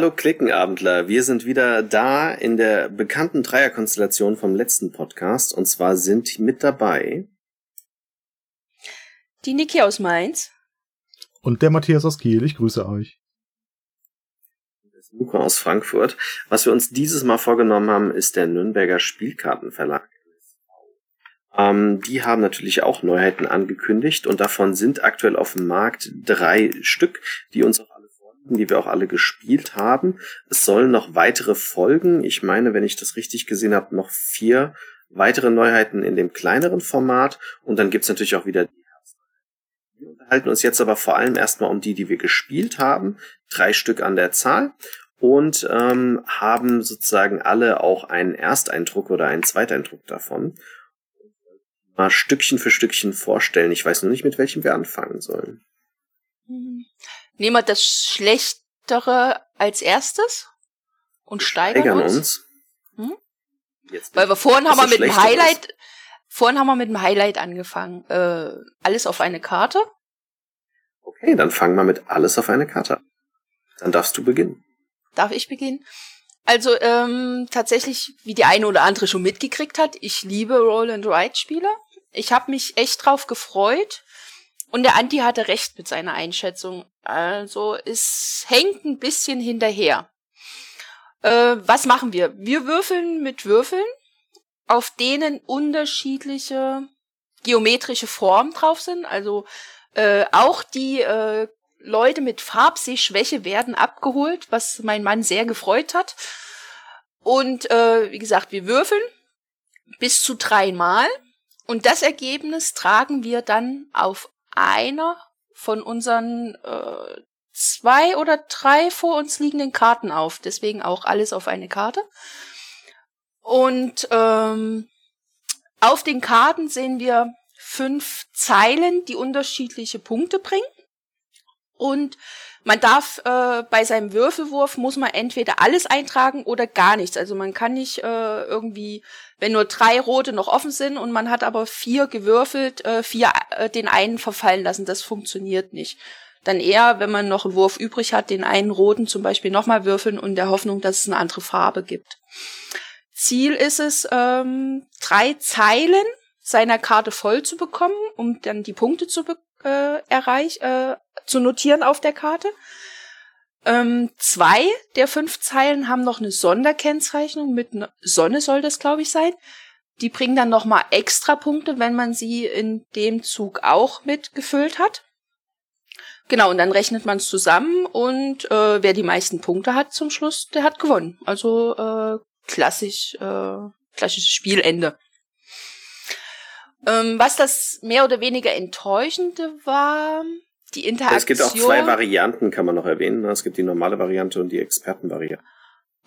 Hallo Klickenabendler, wir sind wieder da in der bekannten Dreierkonstellation vom letzten Podcast und zwar sind mit dabei die Niki aus Mainz und der Matthias aus Kiel. Ich grüße euch. Luca aus Frankfurt. Was wir uns dieses Mal vorgenommen haben, ist der Nürnberger Spielkartenverlag. Ähm, die haben natürlich auch Neuheiten angekündigt und davon sind aktuell auf dem Markt drei Stück, die uns auch die wir auch alle gespielt haben. Es sollen noch weitere folgen. Ich meine, wenn ich das richtig gesehen habe, noch vier weitere Neuheiten in dem kleineren Format und dann gibt's natürlich auch wieder die wir unterhalten uns jetzt aber vor allem erstmal um die, die wir gespielt haben, drei Stück an der Zahl und ähm, haben sozusagen alle auch einen Ersteindruck oder einen Zweiteindruck davon mal Stückchen für Stückchen vorstellen. Ich weiß nur nicht, mit welchem wir anfangen sollen. Hm. Nehmen wir das Schlechtere als erstes und steigern, steigern uns. uns. Hm? Weil wir vorhin haben wir mit dem Highlight, ist. vorhin haben wir mit dem Highlight angefangen. Äh, alles auf eine Karte. Okay, dann fangen wir mit alles auf eine Karte. Dann darfst du beginnen. Darf ich beginnen? Also ähm, tatsächlich, wie die eine oder andere schon mitgekriegt hat, ich liebe Roll and Ride Spiele. Ich habe mich echt drauf gefreut. Und der Anti hatte recht mit seiner Einschätzung. Also es hängt ein bisschen hinterher. Äh, was machen wir? Wir würfeln mit Würfeln, auf denen unterschiedliche geometrische Formen drauf sind. Also äh, auch die äh, Leute mit Farbsehschwäche werden abgeholt, was mein Mann sehr gefreut hat. Und äh, wie gesagt, wir würfeln bis zu dreimal. Und das Ergebnis tragen wir dann auf einer von unseren äh, zwei oder drei vor uns liegenden Karten auf. Deswegen auch alles auf eine Karte. Und ähm, auf den Karten sehen wir fünf Zeilen, die unterschiedliche Punkte bringen. Und man darf äh, bei seinem Würfelwurf muss man entweder alles eintragen oder gar nichts. Also man kann nicht äh, irgendwie, wenn nur drei rote noch offen sind und man hat aber vier gewürfelt, äh, vier äh, den einen verfallen lassen. Das funktioniert nicht. Dann eher, wenn man noch einen Wurf übrig hat, den einen roten zum Beispiel nochmal würfeln und der Hoffnung, dass es eine andere Farbe gibt. Ziel ist es, ähm, drei Zeilen seiner Karte voll zu bekommen, um dann die Punkte zu bekommen äh, erreich, äh, zu notieren auf der Karte. Ähm, zwei der fünf Zeilen haben noch eine Sonderkennzeichnung mit ne Sonne soll das, glaube ich, sein. Die bringen dann nochmal extra Punkte, wenn man sie in dem Zug auch mitgefüllt hat. Genau, und dann rechnet man es zusammen und äh, wer die meisten Punkte hat zum Schluss, der hat gewonnen. Also äh, klassisch, äh, klassisches Spielende. Ähm, was das mehr oder weniger enttäuschende war, die Interaktion. Es gibt auch zwei Varianten, kann man noch erwähnen. Es gibt die normale Variante und die Expertenvariante.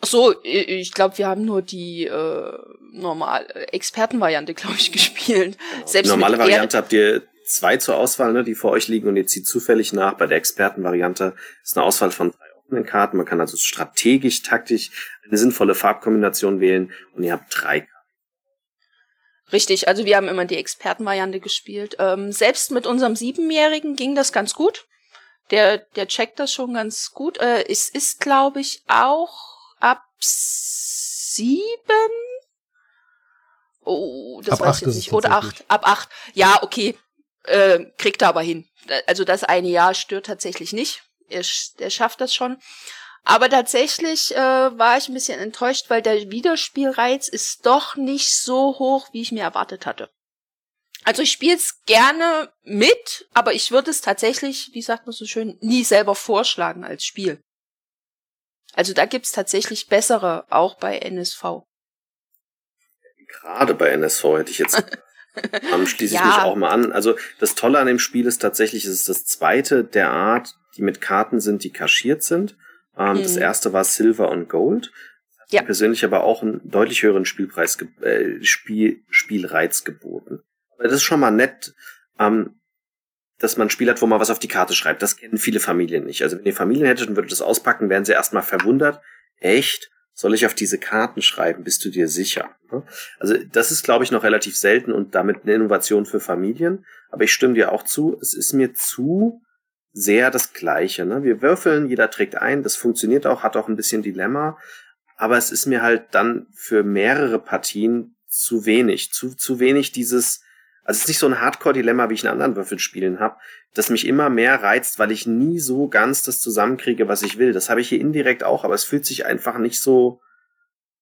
Ach so, ich glaube, wir haben nur die äh, normal äh, Expertenvariante, glaube ich, gespielt. Genau. Selbst normale Variante habt ihr zwei zur Auswahl, ne, die vor euch liegen und ihr zieht zufällig nach. Bei der Expertenvariante ist eine Auswahl von drei offenen Karten. Man kann also strategisch, taktisch eine sinnvolle Farbkombination wählen und ihr habt drei Richtig, also wir haben immer die Expertenvariante gespielt. Ähm, selbst mit unserem Siebenjährigen ging das ganz gut. Der, der checkt das schon ganz gut. Äh, es ist, glaube ich, auch ab sieben. Oh, das ab weiß ich jetzt nicht. Oder acht. Ab acht. Ja, okay. Äh, kriegt er aber hin. Also das eine Jahr stört tatsächlich nicht. Er, er schafft das schon. Aber tatsächlich äh, war ich ein bisschen enttäuscht, weil der Wiederspielreiz ist doch nicht so hoch, wie ich mir erwartet hatte. Also ich spiele es gerne mit, aber ich würde es tatsächlich, wie sagt man so schön, nie selber vorschlagen als Spiel. Also da gibt's tatsächlich bessere, auch bei NSV. Gerade bei NSV hätte ich jetzt ähm, schließe ich ja. mich auch mal an. Also das Tolle an dem Spiel ist tatsächlich, es ist das zweite der Art, die mit Karten sind, die kaschiert sind. Ähm, mhm. Das erste war Silver und Gold. Ja. Persönlich aber auch einen deutlich höheren Spielpreis, äh, Spiel, Spielreiz geboten. Aber das ist schon mal nett, ähm, dass man ein Spiel hat, wo man was auf die Karte schreibt. Das kennen viele Familien nicht. Also wenn ihr Familien hättet und würdet das auspacken, wären sie erstmal verwundert. Echt? Soll ich auf diese Karten schreiben? Bist du dir sicher? Ne? Also das ist, glaube ich, noch relativ selten und damit eine Innovation für Familien. Aber ich stimme dir auch zu, es ist mir zu sehr das Gleiche. Ne? Wir würfeln, jeder trägt ein, das funktioniert auch, hat auch ein bisschen Dilemma, aber es ist mir halt dann für mehrere Partien zu wenig, zu, zu wenig dieses, also es ist nicht so ein Hardcore-Dilemma, wie ich in anderen Würfelspielen habe, das mich immer mehr reizt, weil ich nie so ganz das zusammenkriege, was ich will. Das habe ich hier indirekt auch, aber es fühlt sich einfach nicht so,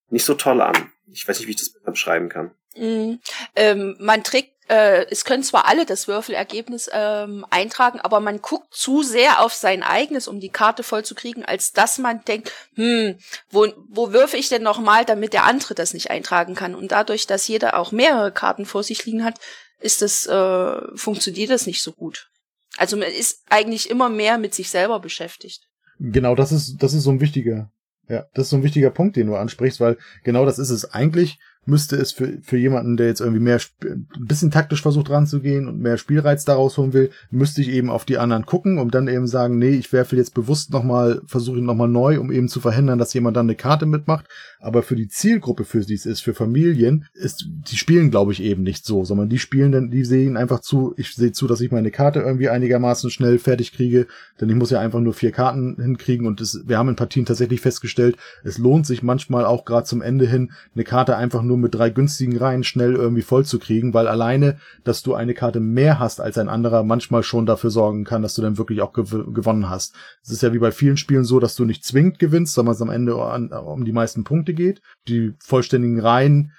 nicht so toll an. Ich weiß nicht, wie ich das beschreiben kann. Mm, ähm, man trägt, äh, es können zwar alle das Würfelergebnis ähm, eintragen, aber man guckt zu sehr auf sein eigenes, um die Karte voll zu kriegen, als dass man denkt, hm, wo, wo würfe ich denn nochmal, damit der andere das nicht eintragen kann? Und dadurch, dass jeder auch mehrere Karten vor sich liegen hat, ist das, äh, funktioniert das nicht so gut. Also man ist eigentlich immer mehr mit sich selber beschäftigt. Genau, das ist, das ist so ein wichtiger, ja, das ist so ein wichtiger Punkt, den du ansprichst, weil genau das ist es. Eigentlich müsste es für, für jemanden, der jetzt irgendwie mehr ein bisschen taktisch versucht ranzugehen und mehr Spielreiz daraus holen will, müsste ich eben auf die anderen gucken, um dann eben sagen, nee, ich werfe jetzt bewusst nochmal, versuche nochmal neu, um eben zu verhindern, dass jemand dann eine Karte mitmacht. Aber für die Zielgruppe, für die es ist, für Familien, ist, die spielen, glaube ich, eben nicht so, sondern die spielen dann, die sehen einfach zu, ich sehe zu, dass ich meine Karte irgendwie einigermaßen schnell fertig kriege, denn ich muss ja einfach nur vier Karten hinkriegen und es, wir haben in Partien tatsächlich festgestellt, es lohnt sich manchmal auch gerade zum Ende hin, eine Karte einfach nur mit drei günstigen Reihen schnell irgendwie voll zu kriegen, weil alleine, dass du eine Karte mehr hast als ein anderer, manchmal schon dafür sorgen kann, dass du dann wirklich auch gew gewonnen hast. Es ist ja wie bei vielen Spielen so, dass du nicht zwingend gewinnst, sondern es am Ende an, um die meisten Punkte geht. Die vollständigen Reihen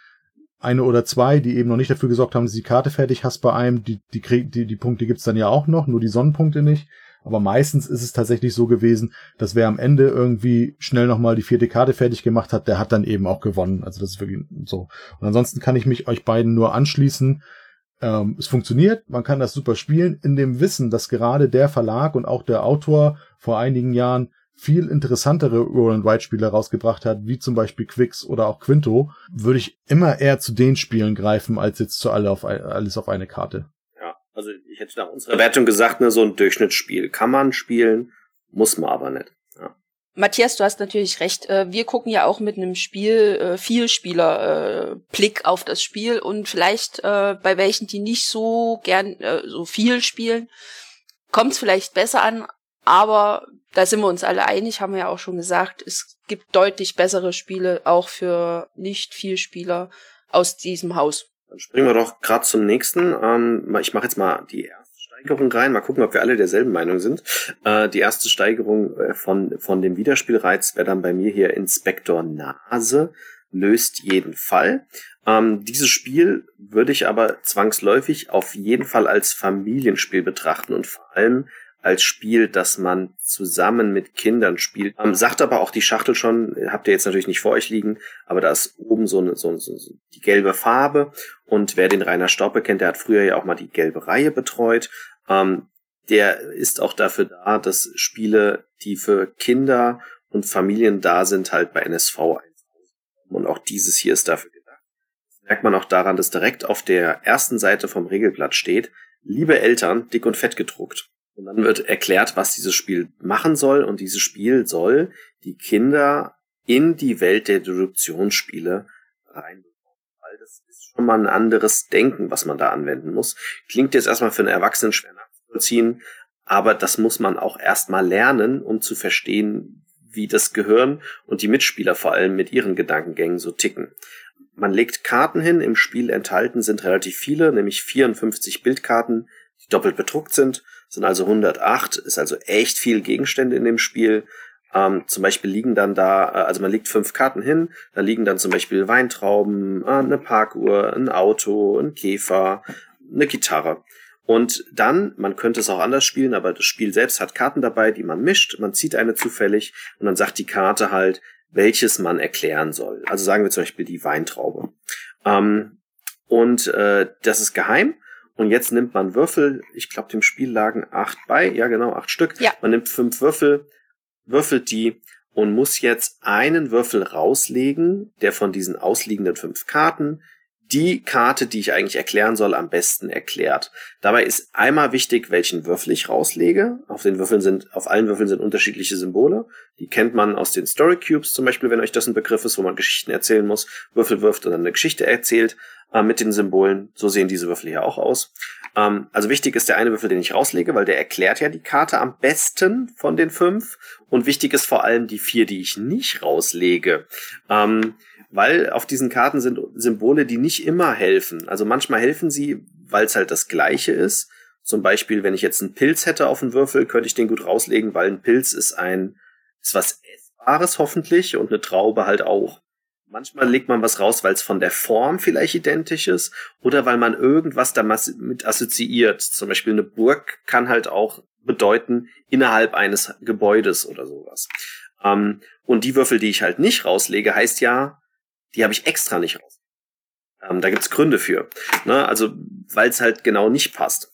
eine oder zwei, die eben noch nicht dafür gesorgt haben, dass du die Karte fertig hast bei einem, die, die, die, die Punkte gibt's dann ja auch noch, nur die Sonnenpunkte nicht. Aber meistens ist es tatsächlich so gewesen, dass wer am Ende irgendwie schnell nochmal die vierte Karte fertig gemacht hat, der hat dann eben auch gewonnen. Also das ist wirklich so. Und ansonsten kann ich mich euch beiden nur anschließen. Ähm, es funktioniert, man kann das super spielen, in dem Wissen, dass gerade der Verlag und auch der Autor vor einigen Jahren viel interessantere Roll and Ride Spiele rausgebracht hat, wie zum Beispiel Quicks oder auch Quinto, würde ich immer eher zu den Spielen greifen, als jetzt zu alle auf, alles auf eine Karte. Also ich hätte nach unserer Wertung gesagt, ne, so ein Durchschnittsspiel kann man spielen, muss man aber nicht. Ja. Matthias, du hast natürlich recht. Äh, wir gucken ja auch mit einem Spiel äh, Vielspieler äh, Blick auf das Spiel und vielleicht bei welchen, die nicht so gern so viel spielen, kommt es vielleicht besser an. Aber da sind wir uns alle einig, haben wir ja auch schon gesagt. Es gibt deutlich bessere Spiele auch für nicht viel Spieler aus diesem Haus. Dann springen wir doch gerade zum nächsten. Ähm, ich mache jetzt mal die erste Steigerung rein. Mal gucken, ob wir alle derselben Meinung sind. Äh, die erste Steigerung äh, von, von dem Wiederspielreiz wäre dann bei mir hier Inspektor Nase. Löst jeden Fall. Ähm, dieses Spiel würde ich aber zwangsläufig auf jeden Fall als Familienspiel betrachten und vor allem als Spiel, das man zusammen mit Kindern spielt. Ähm, sagt aber auch die Schachtel schon, habt ihr jetzt natürlich nicht vor euch liegen, aber da ist oben so, eine, so, so, die gelbe Farbe und wer den Rainer Staupe kennt, der hat früher ja auch mal die gelbe Reihe betreut. Ähm, der ist auch dafür da, dass Spiele, die für Kinder und Familien da sind, halt bei NSV und auch dieses hier ist dafür gedacht. Das merkt man auch daran, dass direkt auf der ersten Seite vom Regelblatt steht, liebe Eltern, dick und fett gedruckt. Und dann wird erklärt, was dieses Spiel machen soll. Und dieses Spiel soll die Kinder in die Welt der Deduktionsspiele reinbekommen. Weil das ist schon mal ein anderes Denken, was man da anwenden muss. Klingt jetzt erstmal für einen Erwachsenen schwer nachzuvollziehen, aber das muss man auch erstmal lernen, um zu verstehen, wie das Gehirn und die Mitspieler vor allem mit ihren Gedankengängen so ticken. Man legt Karten hin, im Spiel enthalten sind relativ viele, nämlich 54 Bildkarten, die doppelt bedruckt sind sind also 108, ist also echt viel Gegenstände in dem Spiel. Ähm, zum Beispiel liegen dann da, äh, also man legt fünf Karten hin, da liegen dann zum Beispiel Weintrauben, äh, eine Parkuhr, ein Auto, ein Käfer, eine Gitarre. Und dann, man könnte es auch anders spielen, aber das Spiel selbst hat Karten dabei, die man mischt, man zieht eine zufällig und dann sagt die Karte halt, welches man erklären soll. Also sagen wir zum Beispiel die Weintraube. Ähm, und äh, das ist geheim und jetzt nimmt man Würfel, ich glaube, dem Spiel lagen acht bei, ja genau, acht Stück. Ja. Man nimmt fünf Würfel, würfelt die und muss jetzt einen Würfel rauslegen, der von diesen ausliegenden fünf Karten die Karte, die ich eigentlich erklären soll, am besten erklärt. Dabei ist einmal wichtig, welchen Würfel ich rauslege. Auf den Würfeln sind, auf allen Würfeln sind unterschiedliche Symbole. Die kennt man aus den Story Cubes zum Beispiel, wenn euch das ein Begriff ist, wo man Geschichten erzählen muss. Würfel wirft und dann eine Geschichte erzählt. Äh, mit den Symbolen. So sehen diese Würfel hier auch aus. Ähm, also wichtig ist der eine Würfel, den ich rauslege, weil der erklärt ja die Karte am besten von den fünf. Und wichtig ist vor allem die vier, die ich nicht rauslege. Ähm, weil auf diesen Karten sind Symbole, die nicht immer helfen. Also manchmal helfen sie, weil es halt das gleiche ist. Zum Beispiel, wenn ich jetzt einen Pilz hätte auf dem Würfel, könnte ich den gut rauslegen, weil ein Pilz ist ein, ist was Essbares hoffentlich und eine Traube halt auch. Manchmal legt man was raus, weil es von der Form vielleicht identisch ist oder weil man irgendwas damit assoziiert. Zum Beispiel eine Burg kann halt auch bedeuten innerhalb eines Gebäudes oder sowas. Ähm, und die Würfel, die ich halt nicht rauslege, heißt ja, die habe ich extra nicht raus. Ähm, da gibt's Gründe für. Ne? Also, weil es halt genau nicht passt.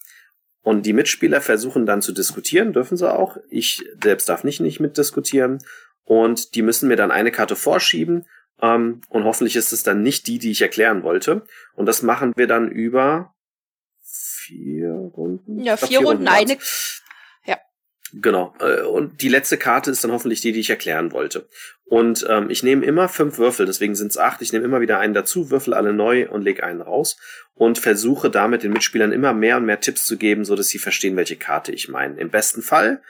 Und die Mitspieler versuchen dann zu diskutieren, dürfen sie auch. Ich selbst darf nicht, nicht mitdiskutieren. Und die müssen mir dann eine Karte vorschieben ähm, und hoffentlich ist es dann nicht die, die ich erklären wollte. Und das machen wir dann über vier Runden. Ja, vier, vier Runden, Runden eine. Ja. Genau. Äh, und die letzte Karte ist dann hoffentlich die, die ich erklären wollte. Und ähm, ich nehme immer fünf Würfel, deswegen sind es acht. Ich nehme immer wieder einen dazu, würfel alle neu und lege einen raus und versuche damit den Mitspielern immer mehr und mehr Tipps zu geben, so dass sie verstehen, welche Karte ich meine. Im besten Fall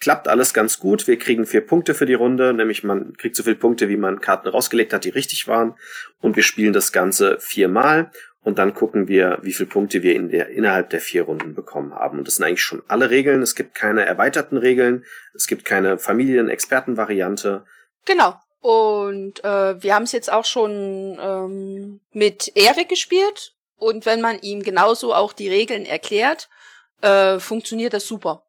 klappt alles ganz gut. Wir kriegen vier Punkte für die Runde, nämlich man kriegt so viele Punkte, wie man Karten rausgelegt hat, die richtig waren. Und wir spielen das Ganze viermal und dann gucken wir, wie viele Punkte wir in der, innerhalb der vier Runden bekommen haben. Und das sind eigentlich schon alle Regeln. Es gibt keine erweiterten Regeln, es gibt keine Familien-Experten-Variante. Genau. Und äh, wir haben es jetzt auch schon ähm, mit Erik gespielt. Und wenn man ihm genauso auch die Regeln erklärt, äh, funktioniert das super.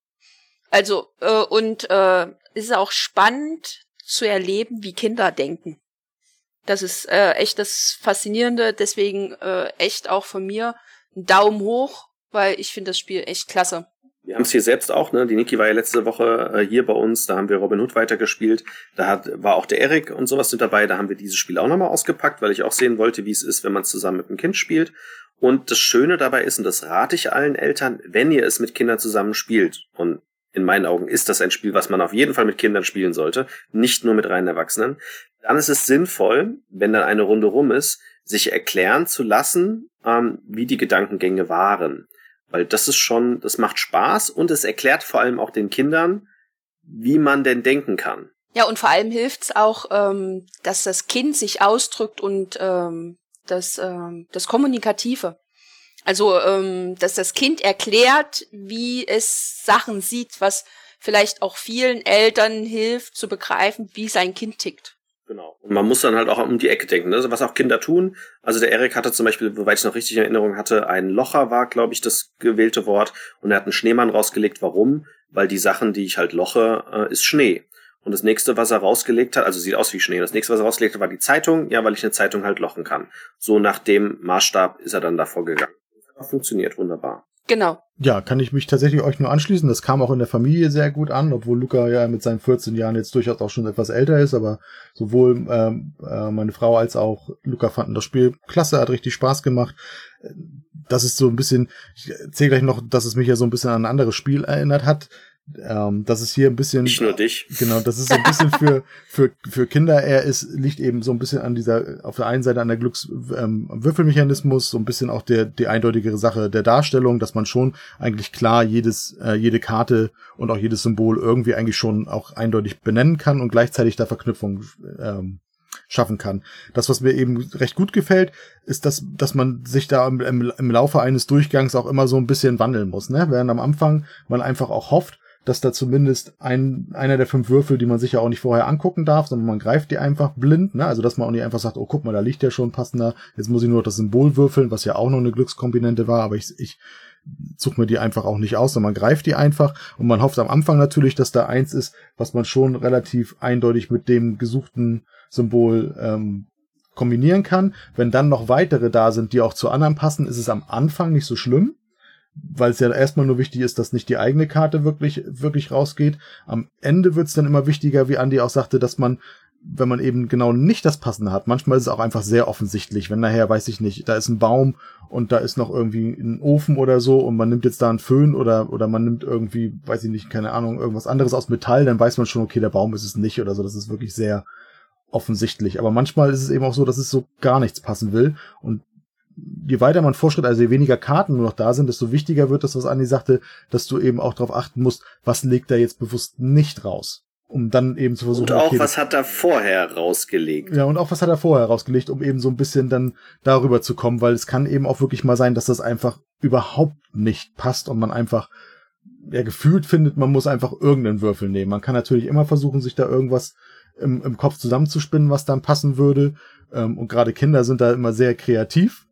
Also, äh, und äh, es ist auch spannend zu erleben, wie Kinder denken. Das ist äh, echt das Faszinierende, deswegen äh, echt auch von mir ein Daumen hoch, weil ich finde das Spiel echt klasse. Wir haben es hier selbst auch, ne? Die Niki war ja letzte Woche äh, hier bei uns, da haben wir Robin Hood weitergespielt. Da hat, war auch der Erik und sowas mit dabei. Da haben wir dieses Spiel auch nochmal ausgepackt, weil ich auch sehen wollte, wie es ist, wenn man zusammen mit einem Kind spielt. Und das Schöne dabei ist, und das rate ich allen Eltern, wenn ihr es mit Kindern zusammen spielt, und in meinen Augen ist das ein Spiel, was man auf jeden Fall mit Kindern spielen sollte, nicht nur mit reinen Erwachsenen, dann ist es sinnvoll, wenn dann eine Runde rum ist, sich erklären zu lassen, ähm, wie die Gedankengänge waren. Weil das ist schon, das macht Spaß und es erklärt vor allem auch den Kindern, wie man denn denken kann. Ja, und vor allem hilft's auch, ähm, dass das Kind sich ausdrückt und ähm, das, ähm, das Kommunikative. Also, ähm, dass das Kind erklärt, wie es Sachen sieht, was vielleicht auch vielen Eltern hilft zu begreifen, wie sein Kind tickt. Genau. Und man muss dann halt auch um die Ecke denken, ne? was auch Kinder tun. Also der Erik hatte zum Beispiel, soweit ich noch richtig in Erinnerung hatte, ein Locher war, glaube ich, das gewählte Wort. Und er hat einen Schneemann rausgelegt. Warum? Weil die Sachen, die ich halt loche, äh, ist Schnee. Und das nächste, was er rausgelegt hat, also sieht aus wie Schnee. Das nächste, was er rausgelegt hat, war die Zeitung. Ja, weil ich eine Zeitung halt lochen kann. So nach dem Maßstab ist er dann davor gegangen funktioniert wunderbar. Genau. Ja, kann ich mich tatsächlich euch nur anschließen. Das kam auch in der Familie sehr gut an, obwohl Luca ja mit seinen 14 Jahren jetzt durchaus auch schon etwas älter ist. Aber sowohl ähm, äh, meine Frau als auch Luca fanden das Spiel klasse, hat richtig Spaß gemacht. Das ist so ein bisschen, ich erzähle gleich noch, dass es mich ja so ein bisschen an ein anderes Spiel erinnert hat. Ähm, das ist hier ein bisschen. Nicht nur dich. Genau, das ist so ein bisschen für, für, für Kinder. Er ist, liegt eben so ein bisschen an dieser, auf der einen Seite an der Glückswürfelmechanismus, ähm, so ein bisschen auch der, die eindeutigere Sache der Darstellung, dass man schon eigentlich klar jedes, äh, jede Karte und auch jedes Symbol irgendwie eigentlich schon auch eindeutig benennen kann und gleichzeitig da Verknüpfung ähm, schaffen kann. Das, was mir eben recht gut gefällt, ist, dass, dass man sich da im, im, Laufe eines Durchgangs auch immer so ein bisschen wandeln muss, ne? Während am Anfang man einfach auch hofft, dass da zumindest ein, einer der fünf Würfel, die man sich ja auch nicht vorher angucken darf, sondern man greift die einfach blind, ne? Also dass man auch nicht einfach sagt, oh guck mal, da liegt ja schon passender, jetzt muss ich nur das Symbol würfeln, was ja auch noch eine Glückskomponente war, aber ich, ich suche mir die einfach auch nicht aus, sondern man greift die einfach und man hofft am Anfang natürlich, dass da eins ist, was man schon relativ eindeutig mit dem gesuchten Symbol ähm, kombinieren kann. Wenn dann noch weitere da sind, die auch zu anderen passen, ist es am Anfang nicht so schlimm weil es ja erstmal nur wichtig ist, dass nicht die eigene Karte wirklich, wirklich rausgeht. Am Ende wird es dann immer wichtiger, wie Andi auch sagte, dass man, wenn man eben genau nicht das Passende hat, manchmal ist es auch einfach sehr offensichtlich, wenn nachher, weiß ich nicht, da ist ein Baum und da ist noch irgendwie ein Ofen oder so und man nimmt jetzt da einen Föhn oder, oder man nimmt irgendwie, weiß ich nicht, keine Ahnung, irgendwas anderes aus Metall, dann weiß man schon, okay, der Baum ist es nicht oder so. Das ist wirklich sehr offensichtlich. Aber manchmal ist es eben auch so, dass es so gar nichts passen will und je weiter man vorschritt, also je weniger Karten nur noch da sind, desto wichtiger wird das, was Andi sagte, dass du eben auch darauf achten musst, was legt er jetzt bewusst nicht raus. Um dann eben zu versuchen. Und auch, okay, was hat er vorher rausgelegt? Ja, und auch was hat er vorher rausgelegt, um eben so ein bisschen dann darüber zu kommen, weil es kann eben auch wirklich mal sein, dass das einfach überhaupt nicht passt und man einfach ja, gefühlt findet, man muss einfach irgendeinen Würfel nehmen. Man kann natürlich immer versuchen, sich da irgendwas im, im Kopf zusammenzuspinnen, was dann passen würde. Ähm, und gerade Kinder sind da immer sehr kreativ,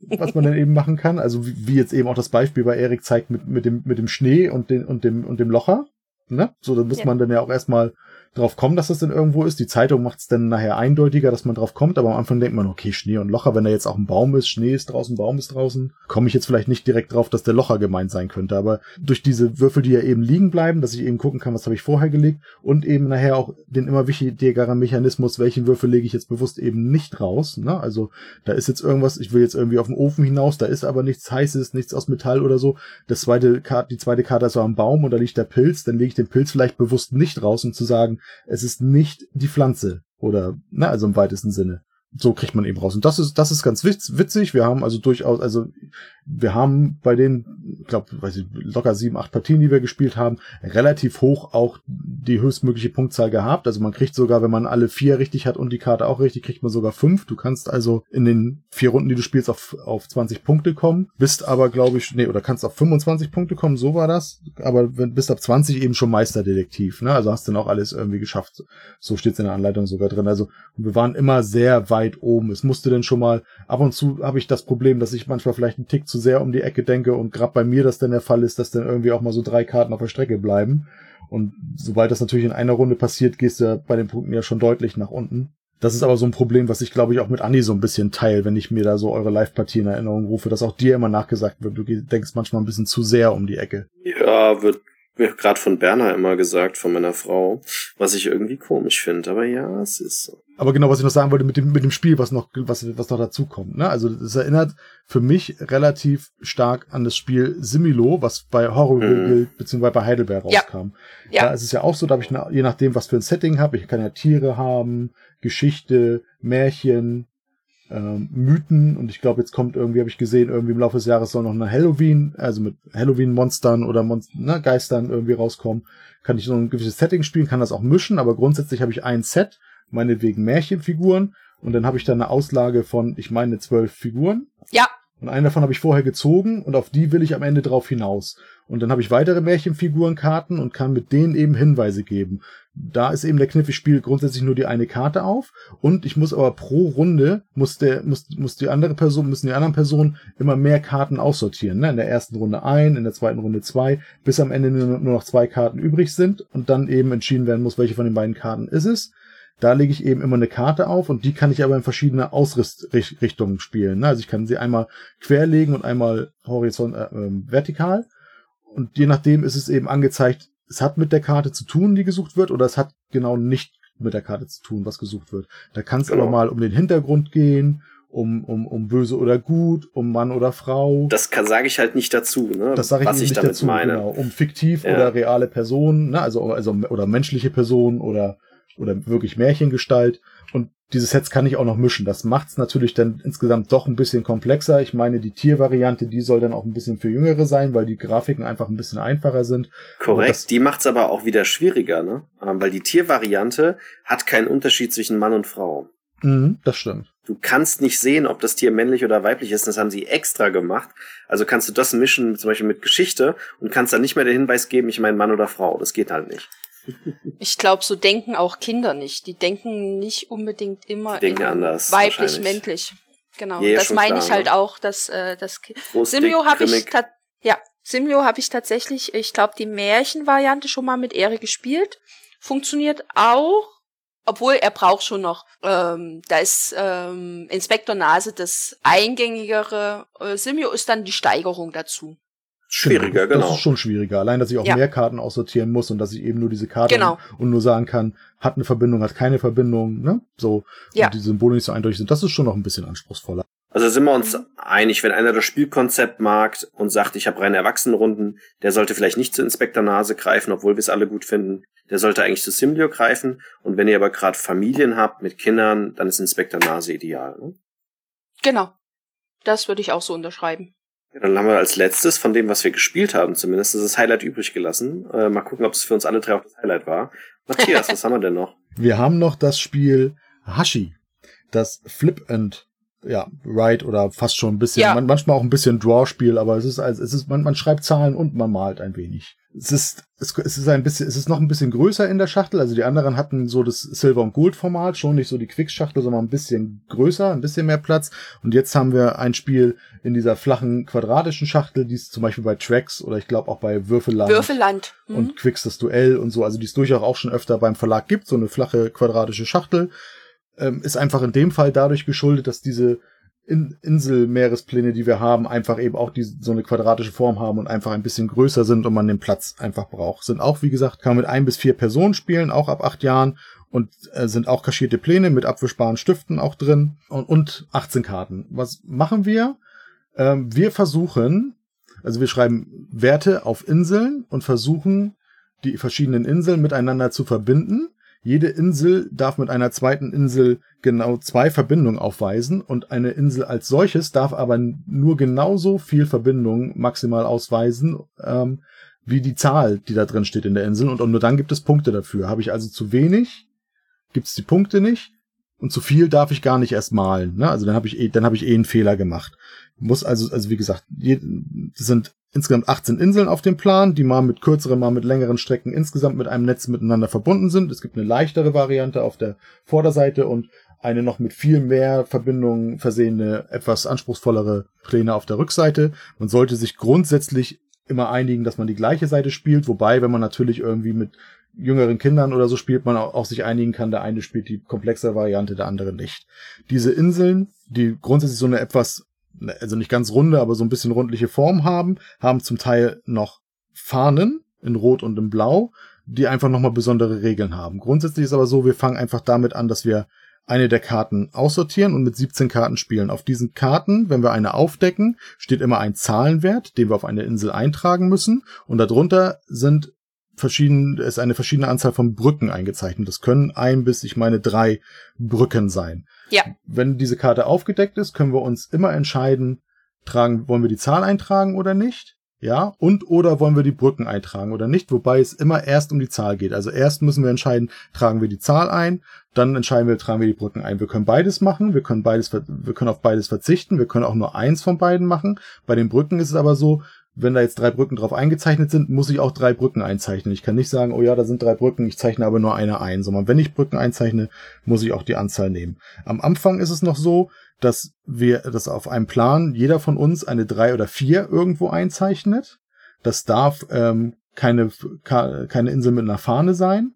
was man dann eben machen kann. Also wie, wie jetzt eben auch das Beispiel bei Erik zeigt mit, mit, dem, mit dem Schnee und, den, und, dem, und dem Locher. Ne? So, da muss ja. man dann ja auch erstmal drauf kommen, dass das denn irgendwo ist. Die Zeitung macht es dann nachher eindeutiger, dass man drauf kommt, aber am Anfang denkt man, okay, Schnee und Locher, wenn da jetzt auch ein Baum ist, Schnee ist draußen, Baum ist draußen, komme ich jetzt vielleicht nicht direkt drauf, dass der Locher gemeint sein könnte. Aber durch diese Würfel, die ja eben liegen bleiben, dass ich eben gucken kann, was habe ich vorher gelegt und eben nachher auch den immer wichtigeren Mechanismus, welchen Würfel lege ich jetzt bewusst eben nicht raus. Ne? Also da ist jetzt irgendwas, ich will jetzt irgendwie auf den Ofen hinaus, da ist aber nichts Heißes, nichts aus Metall oder so. Das zweite Karte, die zweite Karte ist so am Baum und da liegt der Pilz, dann lege ich den Pilz vielleicht bewusst nicht raus, um zu sagen, es ist nicht die Pflanze oder, na, also im weitesten Sinne so kriegt man eben raus. Und das ist, das ist ganz witzig. Wir haben also durchaus, also wir haben bei den, ich glaube, weiß ich, locker sieben, acht Partien, die wir gespielt haben, relativ hoch auch die höchstmögliche Punktzahl gehabt. Also man kriegt sogar, wenn man alle vier richtig hat und die Karte auch richtig, kriegt man sogar fünf. Du kannst also in den vier Runden, die du spielst, auf, auf 20 Punkte kommen. Bist aber, glaube ich, nee, oder kannst auf 25 Punkte kommen, so war das. Aber bist ab 20 eben schon Meisterdetektiv, ne? Also hast dann auch alles irgendwie geschafft. So steht es in der Anleitung sogar drin. Also wir waren immer sehr weit weit oben. Es musste dann schon mal, ab und zu habe ich das Problem, dass ich manchmal vielleicht einen Tick zu sehr um die Ecke denke und gerade bei mir das dann der Fall ist, dass dann irgendwie auch mal so drei Karten auf der Strecke bleiben. Und sobald das natürlich in einer Runde passiert, gehst du ja bei den Punkten ja schon deutlich nach unten. Das ist aber so ein Problem, was ich glaube ich auch mit Andi so ein bisschen teile, wenn ich mir da so eure Live-Partie in Erinnerung rufe, dass auch dir immer nachgesagt wird, du denkst manchmal ein bisschen zu sehr um die Ecke. Ja, wird mir gerade von Berner immer gesagt, von meiner Frau, was ich irgendwie komisch finde. Aber ja, es ist so. Aber genau, was ich noch sagen wollte mit dem, mit dem Spiel, was noch, was, was noch dazu kommt. Ne? Also das erinnert für mich relativ stark an das Spiel Similo, was bei Horrorville mhm. beziehungsweise bei Heidelberg rauskam. Ja. Da ist es ja auch so, da habe ich, je nachdem, was für ein Setting habe, ich kann ja Tiere haben, Geschichte, Märchen, ähm, Mythen und ich glaube, jetzt kommt irgendwie, habe ich gesehen, irgendwie im Laufe des Jahres soll noch eine Halloween, also mit Halloween-Monstern oder Monst ne, Geistern irgendwie rauskommen. Kann ich so ein gewisses Setting spielen, kann das auch mischen, aber grundsätzlich habe ich ein Set, meinetwegen Märchenfiguren und dann habe ich da eine Auslage von, ich meine, zwölf Figuren. Ja. Und einen davon habe ich vorher gezogen und auf die will ich am Ende drauf hinaus. Und dann habe ich weitere Märchenfigurenkarten und kann mit denen eben Hinweise geben. Da ist eben der Kniff, ich spiele grundsätzlich nur die eine Karte auf und ich muss aber pro Runde, muss der, muss, muss die andere Person, müssen die anderen Personen immer mehr Karten aussortieren. Ne? In der ersten Runde ein, in der zweiten Runde zwei, bis am Ende nur, nur noch zwei Karten übrig sind und dann eben entschieden werden muss, welche von den beiden Karten ist es. Da lege ich eben immer eine Karte auf und die kann ich aber in verschiedene Ausrichtungen spielen. Ne? Also ich kann sie einmal querlegen und einmal horizont äh, äh, vertikal. Und je nachdem ist es eben angezeigt, es hat mit der Karte zu tun, die gesucht wird, oder es hat genau nicht mit der Karte zu tun, was gesucht wird. Da kann es genau. aber mal um den Hintergrund gehen, um, um, um böse oder gut, um Mann oder Frau. Das sage ich halt nicht dazu, ne? Das sage ich, was ich nicht dazu, meine. Genau, um fiktiv ja. oder reale Personen, ne? also, also oder menschliche Personen oder oder wirklich Märchengestalt. Und diese Sets kann ich auch noch mischen. Das macht es natürlich dann insgesamt doch ein bisschen komplexer. Ich meine, die Tiervariante, die soll dann auch ein bisschen für Jüngere sein, weil die Grafiken einfach ein bisschen einfacher sind. Korrekt, die macht es aber auch wieder schwieriger, ne? Ähm, weil die Tiervariante hat keinen Unterschied zwischen Mann und Frau. Mhm, das stimmt. Du kannst nicht sehen, ob das Tier männlich oder weiblich ist. Das haben sie extra gemacht. Also kannst du das mischen, zum Beispiel mit Geschichte, und kannst dann nicht mehr den Hinweis geben, ich meine Mann oder Frau. Das geht halt nicht. Ich glaube, so denken auch Kinder nicht. Die denken nicht unbedingt immer denken anders, weiblich, männlich. Genau. Ja, das meine ich halt ne? auch, dass äh, das Simio habe ich ja Simio habe ich tatsächlich, ich glaube, die Märchenvariante schon mal mit Ehre gespielt. Funktioniert auch, obwohl er braucht schon noch. Ähm, da ist ähm, Inspektor Nase das eingängigere. Äh, Simio ist dann die Steigerung dazu. Schwieriger, genau. Das ist schon schwieriger. Allein, dass ich auch ja. mehr Karten aussortieren muss und dass ich eben nur diese Karte genau. und, nur sagen kann, hat eine Verbindung, hat keine Verbindung, ne? So. Ja. Und die Symbole nicht so eindeutig sind. Das ist schon noch ein bisschen anspruchsvoller. Also sind wir uns einig, wenn einer das Spielkonzept mag und sagt, ich habe reine Erwachsenenrunden, der sollte vielleicht nicht zu Inspektor Nase greifen, obwohl wir es alle gut finden. Der sollte eigentlich zu Simlio greifen. Und wenn ihr aber gerade Familien habt mit Kindern, dann ist Inspektor Nase ideal. Ne? Genau. Das würde ich auch so unterschreiben. Ja, dann haben wir als letztes von dem, was wir gespielt haben, zumindest das Highlight übrig gelassen. Äh, mal gucken, ob es für uns alle drei auch das Highlight war. Matthias, was haben wir denn noch? Wir haben noch das Spiel Hashi. Das Flip and ja, Write oder fast schon ein bisschen, Ja. man, manchmal auch ein bisschen Draw-Spiel, aber es ist, also es ist, man, man schreibt Zahlen und man malt ein wenig. Es ist, es, ist ein bisschen, es ist noch ein bisschen größer in der Schachtel. Also die anderen hatten so das Silver- und Gold-Format, schon nicht so die Quicks-Schachtel, sondern ein bisschen größer, ein bisschen mehr Platz. Und jetzt haben wir ein Spiel in dieser flachen quadratischen Schachtel, die es zum Beispiel bei Tracks oder ich glaube auch bei Würfelland Würfelland. Mhm. und Quicks das Duell und so, also die es durchaus auch schon öfter beim Verlag gibt, so eine flache quadratische Schachtel, ähm, ist einfach in dem Fall dadurch geschuldet, dass diese in Insel-Meerespläne, die wir haben, einfach eben auch die, so eine quadratische Form haben und einfach ein bisschen größer sind und man den Platz einfach braucht. Sind auch, wie gesagt, kann man mit ein bis vier Personen spielen, auch ab acht Jahren und äh, sind auch kaschierte Pläne mit abwischbaren Stiften auch drin und, und 18 Karten. Was machen wir? Ähm, wir versuchen, also wir schreiben Werte auf Inseln und versuchen, die verschiedenen Inseln miteinander zu verbinden. Jede Insel darf mit einer zweiten Insel genau zwei Verbindungen aufweisen und eine Insel als solches darf aber nur genauso viel Verbindung maximal ausweisen, ähm, wie die Zahl, die da drin steht in der Insel. Und, nur dann gibt es Punkte dafür. Habe ich also zu wenig, gibt es die Punkte nicht. Und zu viel darf ich gar nicht erst malen. Ne? Also dann habe ich eh, dann habe ich eh einen Fehler gemacht. Muss also, also wie gesagt, je, sind insgesamt 18 Inseln auf dem Plan, die mal mit kürzeren, mal mit längeren Strecken insgesamt mit einem Netz miteinander verbunden sind. Es gibt eine leichtere Variante auf der Vorderseite und eine noch mit viel mehr Verbindungen versehene, etwas anspruchsvollere Pläne auf der Rückseite. Man sollte sich grundsätzlich immer einigen, dass man die gleiche Seite spielt, wobei, wenn man natürlich irgendwie mit jüngeren Kindern oder so spielt, man auch, sich einigen kann, der eine spielt die komplexere Variante, der andere nicht. Diese Inseln, die grundsätzlich so eine etwas, also nicht ganz runde, aber so ein bisschen rundliche Form haben, haben zum Teil noch Fahnen in Rot und in Blau, die einfach nochmal besondere Regeln haben. Grundsätzlich ist aber so, wir fangen einfach damit an, dass wir eine der Karten aussortieren und mit 17 Karten spielen. Auf diesen Karten, wenn wir eine aufdecken, steht immer ein Zahlenwert, den wir auf eine Insel eintragen müssen. Und darunter sind verschieden, ist eine verschiedene Anzahl von Brücken eingezeichnet. Das können ein bis, ich meine, drei Brücken sein. Ja. Wenn diese Karte aufgedeckt ist, können wir uns immer entscheiden, tragen, wollen wir die Zahl eintragen oder nicht? Ja, und oder wollen wir die Brücken eintragen oder nicht, wobei es immer erst um die Zahl geht. Also erst müssen wir entscheiden, tragen wir die Zahl ein, dann entscheiden wir, tragen wir die Brücken ein. Wir können beides machen, wir können beides, wir können auf beides verzichten, wir können auch nur eins von beiden machen. Bei den Brücken ist es aber so, wenn da jetzt drei Brücken drauf eingezeichnet sind, muss ich auch drei Brücken einzeichnen. Ich kann nicht sagen, oh ja, da sind drei Brücken, ich zeichne aber nur eine ein, sondern wenn ich Brücken einzeichne, muss ich auch die Anzahl nehmen. Am Anfang ist es noch so, dass wir, dass auf einem Plan jeder von uns eine drei oder vier irgendwo einzeichnet. Das darf ähm, keine, keine Insel mit einer Fahne sein.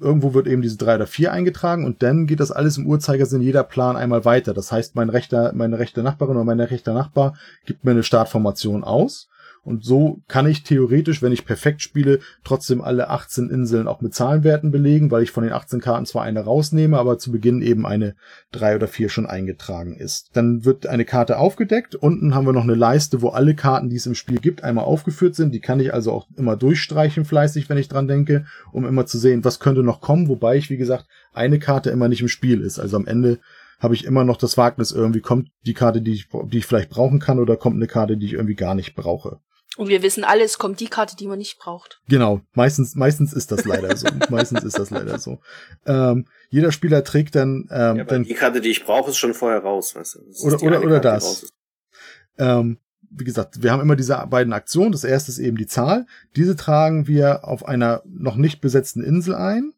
Irgendwo wird eben diese drei oder vier eingetragen und dann geht das alles im Uhrzeigersinn jeder Plan einmal weiter. Das heißt, mein rechter, meine rechte Nachbarin oder mein rechter Nachbar gibt mir eine Startformation aus. Und so kann ich theoretisch, wenn ich perfekt spiele, trotzdem alle 18 Inseln auch mit Zahlenwerten belegen, weil ich von den 18 Karten zwar eine rausnehme, aber zu Beginn eben eine 3 oder 4 schon eingetragen ist. Dann wird eine Karte aufgedeckt. Unten haben wir noch eine Leiste, wo alle Karten, die es im Spiel gibt, einmal aufgeführt sind. Die kann ich also auch immer durchstreichen fleißig, wenn ich dran denke, um immer zu sehen, was könnte noch kommen, wobei ich, wie gesagt, eine Karte immer nicht im Spiel ist. Also am Ende habe ich immer noch das Wagnis, irgendwie kommt die Karte, die ich, die ich vielleicht brauchen kann, oder kommt eine Karte, die ich irgendwie gar nicht brauche. Und wir wissen alle, es kommt die Karte, die man nicht braucht. Genau, meistens, meistens ist das leider so. meistens ist das leider so. Ähm, jeder Spieler trägt dann, ähm, Ja, aber dann die Karte, die ich brauche, ist schon vorher raus. Weißt du? Das ist Oder- oder- oder Karte, das. ähm, wie gesagt, wir haben immer diese beiden Aktionen. Das erste ist eben die Zahl. Diese tragen wir auf einer noch nicht besetzten Insel ein.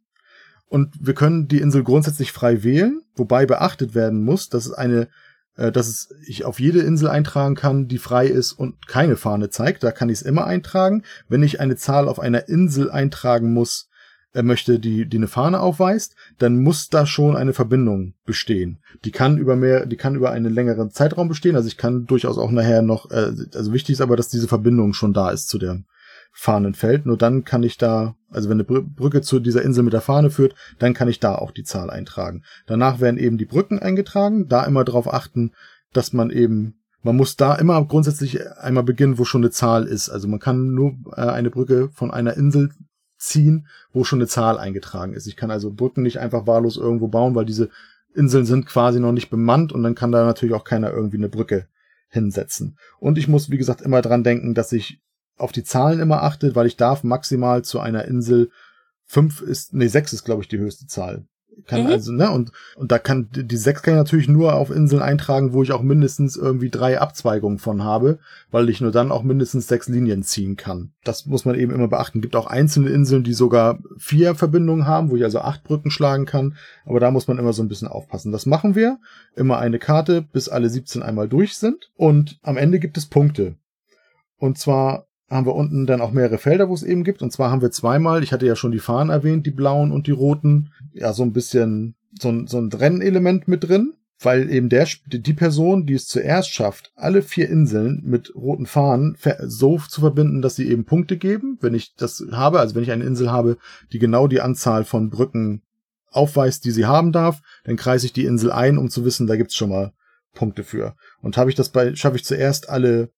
Und wir können die Insel grundsätzlich frei wählen, wobei beachtet werden muss, dass es eine, dass es ich auf jede Insel eintragen kann, die frei ist und keine Fahne zeigt. Da kann ich es immer eintragen. Wenn ich eine Zahl auf einer Insel eintragen muss, er möchte, die, die eine Fahne aufweist, dann muss da schon eine Verbindung bestehen. Die kann über mehr, die kann über einen längeren Zeitraum bestehen. Also ich kann durchaus auch nachher noch, äh, also wichtig ist aber, dass diese Verbindung schon da ist zu dem Fahnenfeld. Nur dann kann ich da, also wenn eine Brü- Brücke zu dieser Insel mit der Fahne führt, dann kann ich da auch die Zahl eintragen. Danach werden eben die Brücken eingetragen. Da immer darauf achten, dass man eben man muss da immer grundsätzlich einmal beginnen, wo schon eine Zahl ist. Also man kann nur äh, eine Brücke von einer Insel ziehen, wo schon eine Zahl eingetragen ist. Ich kann also Brücken nicht einfach wahllos irgendwo bauen, weil diese Inseln sind quasi noch nicht bemannt und dann kann da natürlich auch keiner irgendwie eine Brücke hinsetzen. Und ich muss, wie gesagt, immer dran denken, dass ich auf die Zahlen immer achte, weil ich darf maximal zu einer Insel fünf ist, nee, sechs ist, glaube ich, die höchste Zahl. Kann mhm. also, ne, und, und da kann, die sechs kann ich natürlich nur auf Inseln eintragen, wo ich auch mindestens irgendwie drei Abzweigungen von habe, weil ich nur dann auch mindestens sechs Linien ziehen kann. Das muss man eben immer beachten. Gibt auch einzelne Inseln, die sogar vier Verbindungen haben, wo ich also acht Brücken schlagen kann, aber da muss man immer so ein bisschen aufpassen. Das machen wir. Immer eine Karte, bis alle 17 einmal durch sind. Und am Ende gibt es Punkte. Und zwar haben wir unten dann auch mehrere Felder, wo es eben gibt. Und zwar haben wir zweimal, ich hatte ja schon die Fahnen erwähnt, die blauen und die roten, ja, so ein bisschen so ein, so ein Rennelement mit drin, weil eben der, die Person, die es zuerst schafft, alle vier Inseln mit roten Fahnen so zu verbinden, dass sie eben Punkte geben. Wenn ich das habe, also wenn ich eine Insel habe, die genau die Anzahl von Brücken aufweist, die sie haben darf, dann kreise ich die Insel ein, um zu wissen, da gibt's schon mal Punkte für. Und habe ich das bei, schaffe ich zuerst alle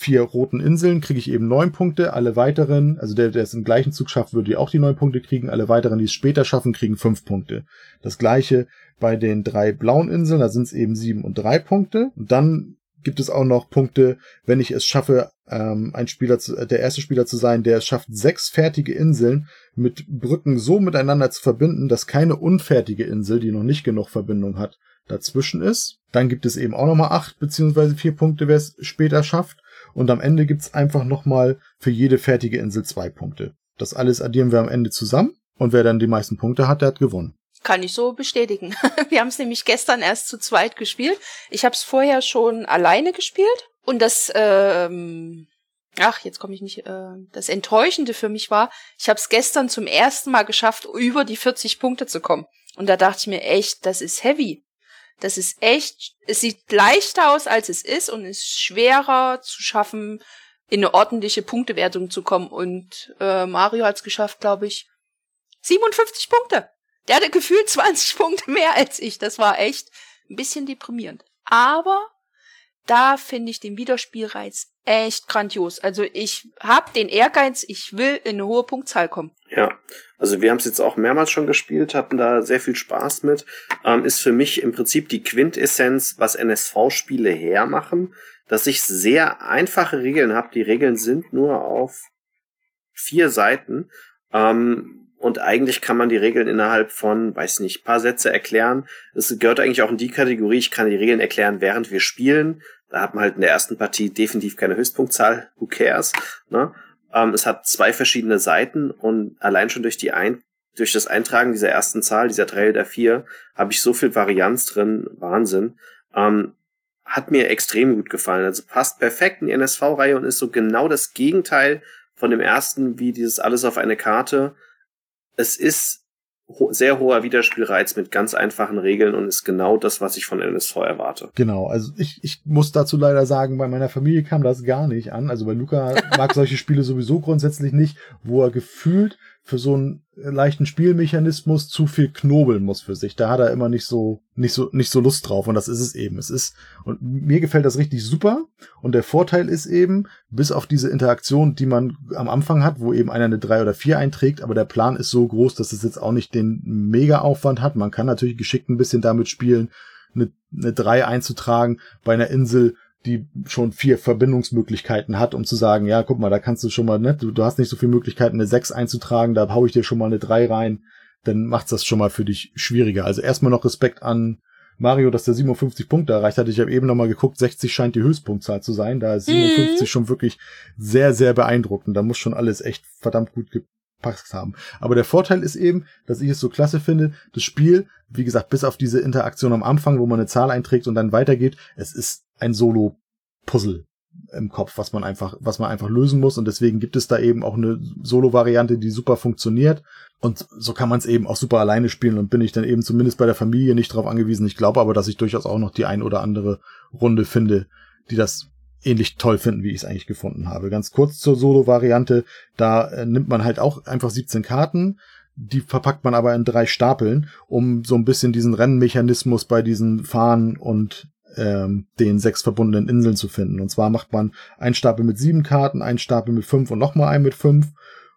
vier roten Inseln kriege ich eben neun Punkte. Alle weiteren, also der, der es im gleichen Zug schafft, würde auch die neun Punkte kriegen. Alle weiteren, die es später schaffen, kriegen fünf Punkte. Das gleiche bei den drei blauen Inseln, da sind es eben sieben und drei Punkte. Und dann gibt es auch noch Punkte, wenn ich es schaffe, ähm, ein Spieler zu, äh, der erste Spieler zu sein, der es schafft, sechs fertige Inseln mit Brücken so miteinander zu verbinden, dass keine unfertige Insel, die noch nicht genug Verbindung hat, dazwischen ist. Dann gibt es eben auch nochmal acht beziehungsweise vier Punkte, wer es später schafft. Und am Ende gibt's einfach nochmal für jede fertige Insel zwei Punkte. Das alles addieren wir am Ende zusammen und wer dann die meisten Punkte hat, der hat gewonnen. Kann ich so bestätigen. Wir haben es nämlich gestern erst zu zweit gespielt. Ich habe es vorher schon alleine gespielt und das, ähm, ach, jetzt komme ich nicht. Äh, das Enttäuschende für mich war, ich habe es gestern zum ersten Mal geschafft, über die 40 Punkte zu kommen. Und da dachte ich mir echt, das ist heavy. Das ist echt, es sieht leichter aus, als es ist und ist schwerer zu schaffen, in eine ordentliche Punktewertung zu kommen. Und äh, Mario hat es geschafft, glaube ich, 57 Punkte. Der hatte gefühlt 20 Punkte mehr als ich. Das war echt ein bisschen deprimierend. Aber da finde ich den Wiederspielreiz echt grandios. Also ich habe den Ehrgeiz, ich will in eine hohe Punktzahl kommen. Ja, also wir haben es jetzt auch mehrmals schon gespielt, hatten da sehr viel Spaß mit. Ähm, ist für mich im Prinzip die Quintessenz, was NSV-Spiele hermachen, dass ich sehr einfache Regeln habe. Die Regeln sind nur auf vier Seiten. Ähm, und eigentlich kann man die Regeln innerhalb von, weiß nicht, paar Sätze erklären. Es gehört eigentlich auch in die Kategorie, ich kann die Regeln erklären, während wir spielen. Da hat man halt in der ersten Partie definitiv keine Höchstpunktzahl. Who cares? Ne? Ähm, es hat zwei verschiedene Seiten und allein schon durch die ein durch das Eintragen dieser ersten Zahl, dieser drei oder vier, habe ich so viel Varianz drin. Wahnsinn. Ähm, hat mir extrem gut gefallen. Also passt perfekt in die NSV-Reihe und ist so genau das Gegenteil von dem ersten, wie dieses alles auf eine Karte es ist ho sehr hoher Wiederspielreiz mit ganz einfachen Regeln und ist genau das, was ich von NSV erwarte. Genau, also ich, ich muss dazu leider sagen, bei meiner Familie kam das gar nicht an. Also bei Luca mag solche Spiele sowieso grundsätzlich nicht, wo er gefühlt für so einen leichten Spielmechanismus zu viel knobeln muss für sich. Da hat er immer nicht so, nicht so, nicht so Lust drauf. Und das ist es eben. Es ist, und mir gefällt das richtig super. Und der Vorteil ist eben, bis auf diese Interaktion, die man am Anfang hat, wo eben einer eine drei oder vier einträgt, aber der Plan ist so groß, dass es jetzt auch nicht den Mega-Aufwand hat. Man kann natürlich geschickt ein bisschen damit spielen, eine, eine drei einzutragen bei einer Insel, die schon vier Verbindungsmöglichkeiten hat, um zu sagen, ja, guck mal, da kannst du schon mal, ne, du, du hast nicht so viele Möglichkeiten, eine 6 einzutragen, da hau ich dir schon mal eine 3 rein, dann macht's das schon mal für dich schwieriger. Also erstmal noch Respekt an Mario, dass der 57 Punkte erreicht hat. Ich habe eben noch mal geguckt, 60 scheint die Höchstpunktzahl zu sein. Da ist 57 mhm. schon wirklich sehr, sehr beeindruckend. Da muss schon alles echt verdammt gut gepasst haben. Aber der Vorteil ist eben, dass ich es so klasse finde, das Spiel, wie gesagt, bis auf diese Interaktion am Anfang, wo man eine Zahl einträgt und dann weitergeht, es ist ein Solo-Puzzle im Kopf, was man einfach, was man einfach lösen muss. Und deswegen gibt es da eben auch eine Solo-Variante, die super funktioniert. Und so kann man es eben auch super alleine spielen und bin ich dann eben zumindest bei der Familie nicht darauf angewiesen. Ich glaube aber, dass ich durchaus auch noch die ein oder andere Runde finde, die das ähnlich toll finden, wie ich es eigentlich gefunden habe. Ganz kurz zur Solo-Variante. Da äh, nimmt man halt auch einfach 17 Karten. Die verpackt man aber in drei Stapeln, um so ein bisschen diesen Rennmechanismus bei diesen Fahren und ähm, den sechs verbundenen Inseln zu finden. Und zwar macht man einen Stapel mit sieben Karten, einen Stapel mit fünf und nochmal einen mit fünf.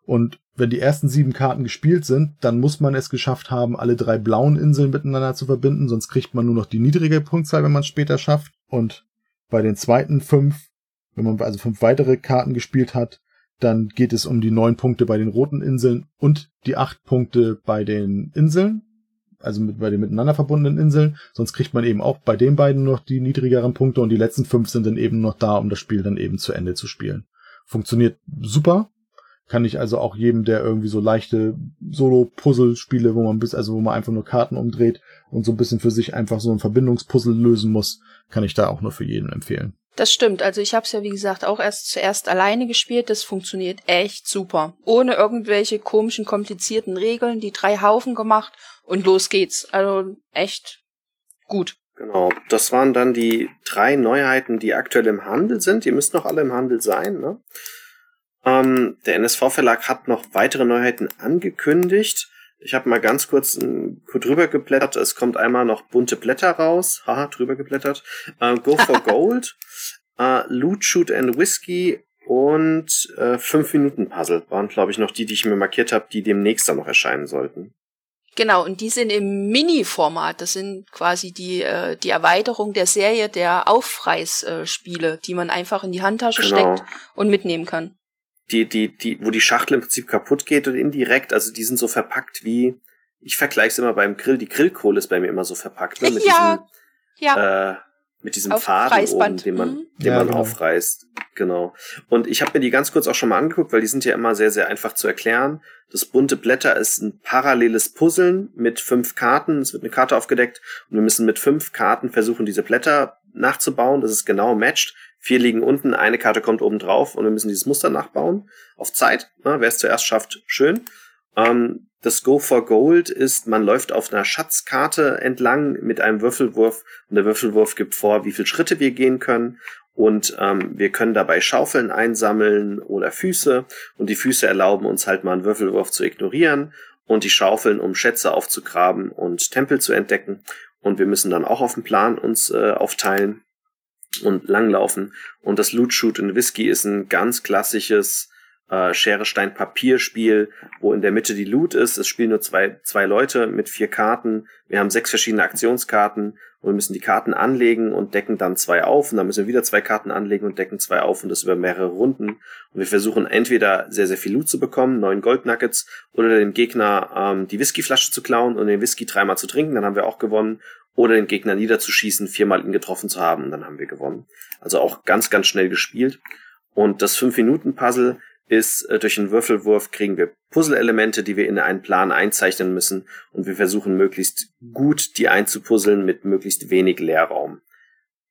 Und wenn die ersten sieben Karten gespielt sind, dann muss man es geschafft haben, alle drei blauen Inseln miteinander zu verbinden, sonst kriegt man nur noch die niedrige Punktzahl, wenn man es später schafft. Und Bei den zweiten fünf, wenn man also fünf weitere Karten gespielt hat, dann geht es um die neun Punkte bei den roten Inseln und die acht Punkte bei den Inseln, also mit, bei den miteinander verbundenen Inseln. Sonst kriegt man eben auch bei den beiden noch die niedrigeren Punkte und die letzten fünf sind dann eben noch da, um das Spiel dann eben zu Ende zu spielen. Funktioniert super. Kann ich also auch jedem, der irgendwie so leichte Solo-Puzzle-Spiele, wo man bis, also wo man einfach nur Karten umdreht und so ein bisschen für sich einfach so ein Verbindungspuzzle lösen muss, kann ich da auch nur für jeden empfehlen. Das stimmt. Also ich habe es ja wie gesagt auch erst zuerst alleine gespielt. Das funktioniert echt super. Ohne irgendwelche komischen, komplizierten Regeln. Die drei Haufen gemacht und los geht's. Also echt gut. Genau, das waren dann die drei Neuheiten, die aktuell im Handel sind. Die müssten noch alle im Handel sein. Ne? Ähm, der NSV-Verlag hat noch weitere Neuheiten angekündigt. Ich habe mal ganz kurz, kurz drüber geblättert. Es kommt einmal noch bunte Blätter raus. Haha, drüber geblättert. Äh, Go for Gold, äh, Loot, Shoot and Whiskey und äh, 5-Minuten-Puzzle waren, glaube ich, noch die, die ich mir markiert habe, die demnächst dann noch erscheinen sollten. Genau, und die sind im Mini-Format. Das sind quasi die, äh, die Erweiterung der Serie der Aufpreisspiele, die man einfach in die Handtasche Genau. steckt und mitnehmen kann. Die, die, die, wo die Schachtel im Prinzip kaputt geht und indirekt, also die sind so verpackt wie, ich vergleiche es immer beim Grill, die Grillkohle ist bei mir immer so verpackt, ne? Mit Ja, diesem, Ja, äh, mit diesem Auf Faden oben, den man, Mhm. den Ja, man genau. aufreißt. Genau. Und ich habe mir die ganz kurz auch schon mal angeguckt, weil die sind ja immer sehr, sehr einfach zu erklären. Das bunte Blätter ist ein paralleles Puzzeln mit fünf Karten. Es wird eine Karte aufgedeckt und wir müssen mit fünf Karten versuchen, diese Blätter nachzubauen. Das ist genau matched. Vier liegen unten, eine Karte kommt oben drauf und wir müssen dieses Muster nachbauen. Auf Zeit. Ne? Wer es zuerst schafft, schön. Ähm, das Go for Gold ist, man läuft auf einer Schatzkarte entlang mit einem Würfelwurf und der Würfelwurf gibt vor, wie viele Schritte wir gehen können und ähm, wir können dabei Schaufeln einsammeln oder Füße und die Füße erlauben uns halt mal einen Würfelwurf zu ignorieren und die Schaufeln, um Schätze aufzugraben und Tempel zu entdecken und wir müssen dann auch auf dem Plan uns äh, aufteilen und langlaufen und das Loot Shoot and Whisky ist ein ganz klassisches äh, Schere Stein Papier Spiel, wo in der Mitte die Loot ist. Es spielen nur zwei zwei Leute mit vier Karten. Wir haben sechs verschiedene Aktionskarten und wir müssen die Karten anlegen und decken dann zwei auf und dann müssen wir wieder zwei Karten anlegen und decken zwei auf und das über mehrere Runden. Und wir versuchen entweder sehr sehr viel Loot zu bekommen, neun Goldnuggets, oder dem Gegner ähm, die Whiskyflasche zu klauen und den Whisky dreimal zu trinken, dann haben wir auch gewonnen. Oder den Gegner niederzuschießen, viermal ihn getroffen zu haben, und dann haben wir gewonnen. Also auch ganz, ganz schnell gespielt. Und das 5-Minuten-Puzzle ist, äh, durch einen Würfelwurf kriegen wir Puzzle-Elemente, die wir in einen Plan einzeichnen müssen. Und wir versuchen möglichst gut die einzupuzzeln mit möglichst wenig Leerraum.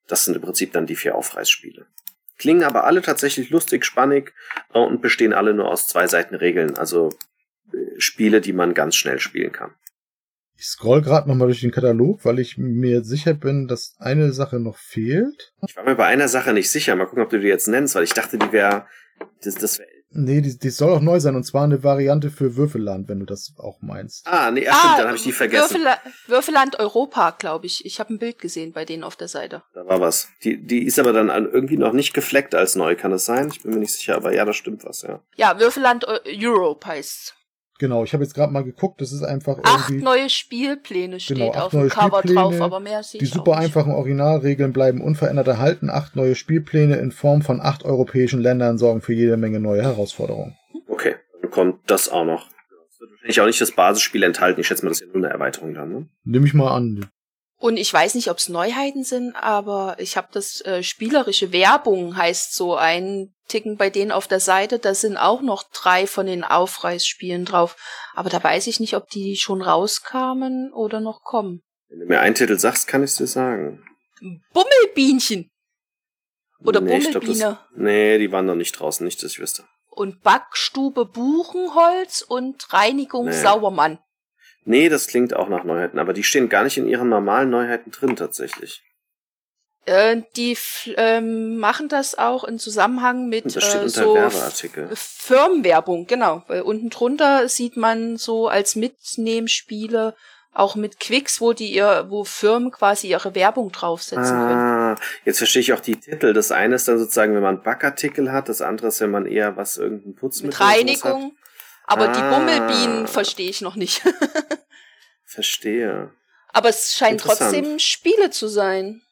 Das sind im Prinzip dann die vier Aufreißspiele. Klingen aber alle tatsächlich lustig, spannig äh, und bestehen alle nur aus zwei Seiten Regeln. Also äh, Spiele, die man ganz schnell spielen kann. Ich scroll gerade nochmal durch den Katalog, weil ich mir sicher bin, dass eine Sache noch fehlt. Ich war mir bei einer Sache nicht sicher. Mal gucken, ob du die jetzt nennst, weil ich dachte, die wäre, das, das wär, Nee, die, die soll auch neu sein und zwar eine Variante für Würfelland, wenn du das auch meinst. ah, nee, ach, stimmt, dann habe ich die vergessen. Würfel, Würfelland Europa, glaube ich. Ich habe ein Bild gesehen bei denen auf der Seite. Da war was. Die, die ist aber dann an- irgendwie noch nicht gefleckt als neu, kann das sein? Ich bin mir nicht sicher, aber ja, da stimmt was, ja. Ja, Würfelland Eu- Europe heißt. Genau, ich habe jetzt gerade mal geguckt, das ist einfach Acht irgendwie neue Spielpläne steht Genau, acht auf dem neue Cover Spielpläne, drauf, aber mehr sehe die super auch nicht. einfachen Originalregeln bleiben unverändert erhalten. Acht neue Spielpläne in Form von acht europäischen Ländern sorgen für jede Menge neue Herausforderungen. Okay, dann kommt das auch noch. Das wird wahrscheinlich auch nicht das Basisspiel enthalten. Ich schätze mal, das ist ja nur eine Erweiterung dann, ne? Nehme ich mal an. Und ich weiß nicht, ob es Neuheiten sind, aber ich habe das äh, spielerische Werbung heißt so ein Ticken bei denen auf der Seite. Da sind auch noch drei von den Aufreißspielen drauf. Aber da weiß ich nicht, ob die schon rauskamen oder noch kommen. Wenn du mir einen Titel sagst, kann ich dir sagen. Bummelbienchen oder nee, ich glaub, Bummelbiene das, nee, die waren noch nicht draußen, nicht, dass ich wüsste. und Backstube Buchenholz und Reinigung Nee. Sauermann. Nee, das klingt auch nach Neuheiten, aber die stehen gar nicht in ihren normalen Neuheiten drin, tatsächlich. Äh, die ähm, machen das auch in Zusammenhang mit äh, so. Firmenwerbung, genau. Weil unten drunter sieht man so als Mitnehmspiele auch mit Quicks, wo die ihr, wo Firmen quasi ihre Werbung draufsetzen können. Ah, jetzt verstehe ich auch die Titel. Das eine ist dann sozusagen, wenn man Backartikel hat, das andere ist, wenn man eher was, irgendein Putzmittel Mit Reinigung. Aber die Ah. Bummelbienen verstehe ich noch nicht. Verstehe. Aber es scheint trotzdem Spiele zu sein.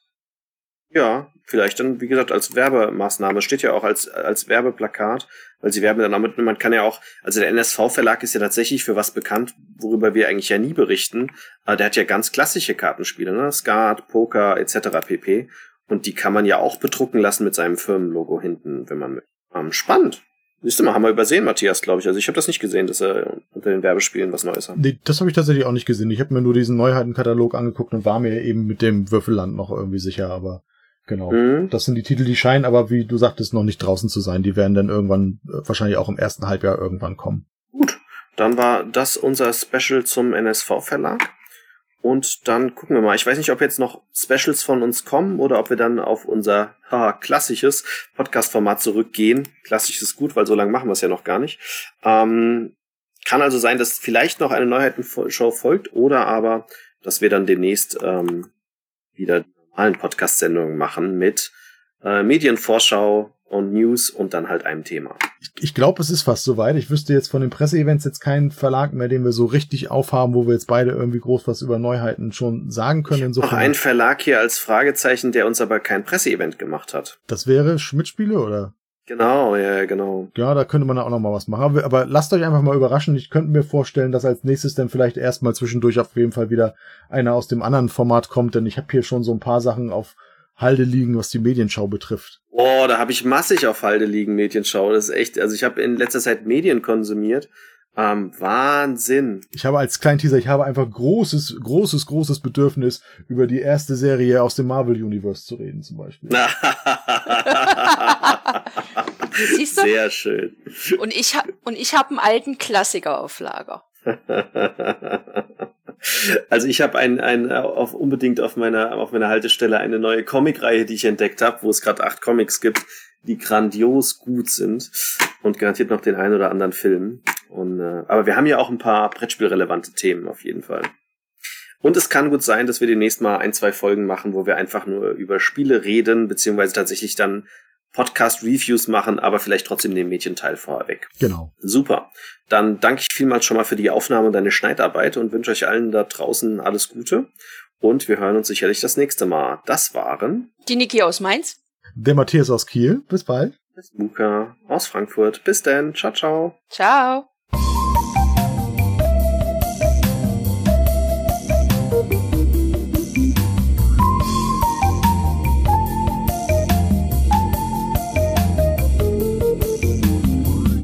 Ja, vielleicht dann, wie gesagt, als Werbemaßnahme. Steht ja auch als, als Werbeplakat, weil sie werben dann damit, man kann ja auch, also der NSV-Verlag ist ja tatsächlich für was bekannt, worüber wir eigentlich ja nie berichten. Aber der hat ja ganz klassische Kartenspiele, ne? Skat, Poker, etc. pp. Und die kann man ja auch bedrucken lassen mit seinem Firmenlogo hinten, wenn man mit. Ähm, spannend. Siehst du mal, haben wir übersehen, Matthias, glaube ich. Also ich habe das nicht gesehen, dass er unter den Werbespielen was Neues hat. Nee, das habe ich tatsächlich auch nicht gesehen. Ich habe mir nur diesen Neuheitenkatalog angeguckt und war mir eben mit dem Würfelland noch irgendwie sicher, aber genau. Mhm. Das sind die Titel, die scheinen aber, wie du sagtest, noch nicht draußen zu sein. Die werden dann irgendwann, äh, wahrscheinlich auch im ersten Halbjahr irgendwann kommen. Gut, dann war das unser Special zum NSV-Verlag. Und dann gucken wir mal. Ich weiß nicht, ob jetzt noch Specials von uns kommen oder ob wir dann auf unser haha, klassisches Podcast-Format zurückgehen. Klassisch ist gut, weil so lange machen wir es ja noch gar nicht. Ähm, kann also sein, dass vielleicht noch eine Neuheitenshow folgt oder aber, dass wir dann demnächst ähm, wieder normalen Podcast-Sendungen machen mit äh, Medienvorschau, und News und dann halt einem Thema. Ich, ich glaube, es ist fast soweit. Ich wüsste jetzt von den Presseevents jetzt keinen Verlag mehr, den wir so richtig aufhaben, wo wir jetzt beide irgendwie groß was über Neuheiten schon sagen können. Insofern. Noch ein Verlag hier als Fragezeichen, der uns aber kein Presseevent gemacht hat. Das wäre Schmidt-Spiele, oder? Genau, ja, genau. Ja, da könnte man auch noch mal was machen. Aber, aber lasst euch einfach mal überraschen. Ich könnte mir vorstellen, dass als nächstes dann vielleicht erstmal zwischendurch auf jeden Fall wieder einer aus dem anderen Format kommt, denn ich habe hier schon so ein paar Sachen auf Halde liegen, was die Medienschau betrifft. Oh, da habe ich massig auf Halde liegen Medienschau. Das ist echt, also ich habe in letzter Zeit Medien konsumiert. Ähm, Wahnsinn. Ich habe als kleinen Teaser, ich habe einfach großes, großes, großes Bedürfnis, über die erste Serie aus dem Marvel Universe zu reden, zum Beispiel. Siehst du? Sehr schön. Und ich habe und ich habe einen alten Klassiker auf Lager. Also ich habe ein, ein auf, unbedingt auf meiner auf meiner Haltestelle eine neue Comicreihe, die ich entdeckt habe, wo es gerade acht Comics gibt, die grandios gut sind und garantiert noch den einen oder anderen Film. Und äh, aber wir haben ja auch ein paar Brettspielrelevante Themen auf jeden Fall. Und es kann gut sein, dass wir demnächst mal ein, zwei Folgen machen, wo wir einfach nur über Spiele reden, beziehungsweise tatsächlich dann Podcast-Reviews machen, aber vielleicht trotzdem den Mädchenteil vorweg. Genau. Super. Dann danke ich vielmals schon mal für die Aufnahme und deine Schneidarbeit und wünsche euch allen da draußen alles Gute. Und wir hören uns sicherlich das nächste Mal. Das waren die Niki aus Mainz, der Matthias aus Kiel. Bis bald. Bis Muka aus Frankfurt. Bis dann. Ciao, ciao. Ciao.